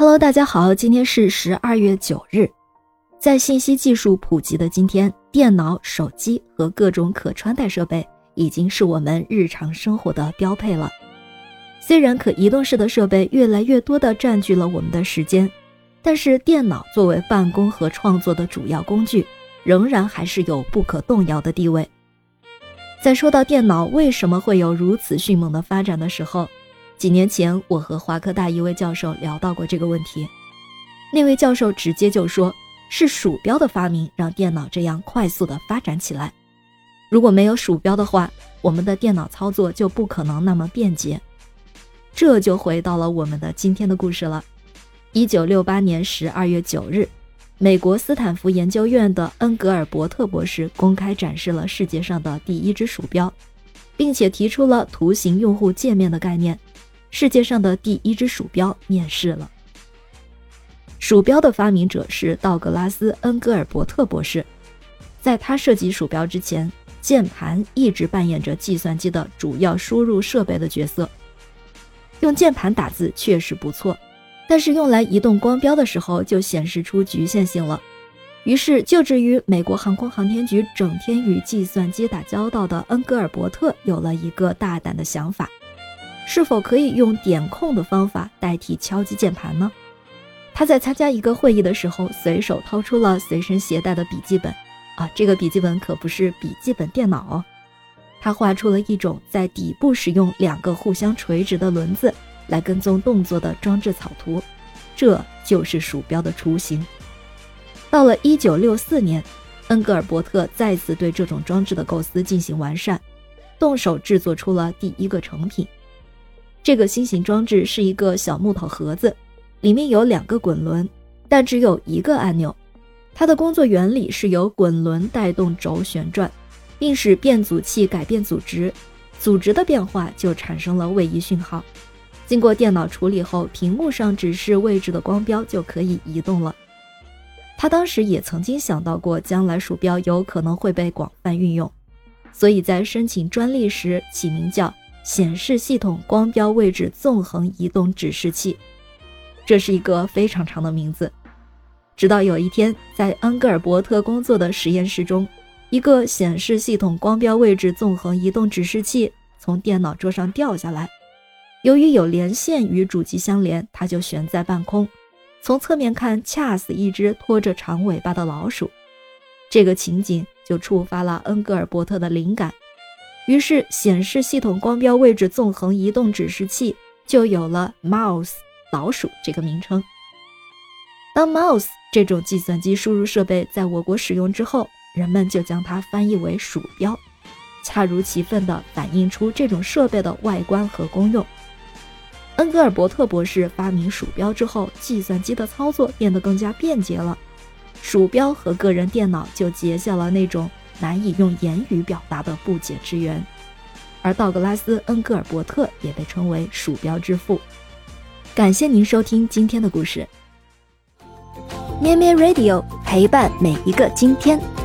Hello，大家好，今天是十二月九日。在信息技术普及的今天，电脑、手机和各种可穿戴设备已经是我们日常生活的标配了。虽然可移动式的设备越来越多地占据了我们的时间，但是电脑作为办公和创作的主要工具，仍然还是有不可动摇的地位。在说到电脑为什么会有如此迅猛的发展的时候，几年前，我和华科大一位教授聊到过这个问题。那位教授直接就说：“是鼠标的发明让电脑这样快速的发展起来。如果没有鼠标的话，我们的电脑操作就不可能那么便捷。”这就回到了我们的今天的故事了。一九六八年十二月九日，美国斯坦福研究院的恩格尔伯特博士公开展示了世界上的第一只鼠标，并且提出了图形用户界面的概念。世界上的第一只鼠标面世了。鼠标的发明者是道格拉斯·恩格尔伯特博士。在他设计鼠标之前，键盘一直扮演着计算机的主要输入设备的角色。用键盘打字确实不错，但是用来移动光标的时候就显示出局限性了。于是，就职于美国航空航天局、整天与计算机打交道的恩格尔伯特有了一个大胆的想法。是否可以用点控的方法代替敲击键盘呢？他在参加一个会议的时候，随手掏出了随身携带的笔记本，啊，这个笔记本可不是笔记本电脑哦。他画出了一种在底部使用两个互相垂直的轮子来跟踪动作的装置草图，这就是鼠标的雏形。到了1964年，恩格尔伯特再次对这种装置的构思进行完善，动手制作出了第一个成品。这个新型装置是一个小木头盒子，里面有两个滚轮，但只有一个按钮。它的工作原理是由滚轮带动轴旋转，并使变阻器改变阻值，阻值的变化就产生了位移讯号。经过电脑处理后，屏幕上指示位置的光标就可以移动了。他当时也曾经想到过，将来鼠标有可能会被广泛运用，所以在申请专利时起名叫。显示系统光标位置纵横移动指示器，这是一个非常长的名字。直到有一天，在恩格尔伯特工作的实验室中，一个显示系统光标位置纵横移动指示器从电脑桌上掉下来。由于有连线与主机相连，它就悬在半空，从侧面看恰似一只拖着长尾巴的老鼠。这个情景就触发了恩格尔伯特的灵感。于是，显示系统光标位置纵横移动指示器就有了 mouse 老鼠这个名称。当 mouse 这种计算机输入设备在我国使用之后，人们就将它翻译为鼠标，恰如其分地反映出这种设备的外观和功用。恩格尔伯特博士发明鼠标之后，计算机的操作变得更加便捷了，鼠标和个人电脑就结下了那种。难以用言语表达的不解之缘，而道格拉斯·恩格尔伯特也被称为“鼠标之父”。感谢您收听今天的故事，咩咩 Radio 陪伴每一个今天。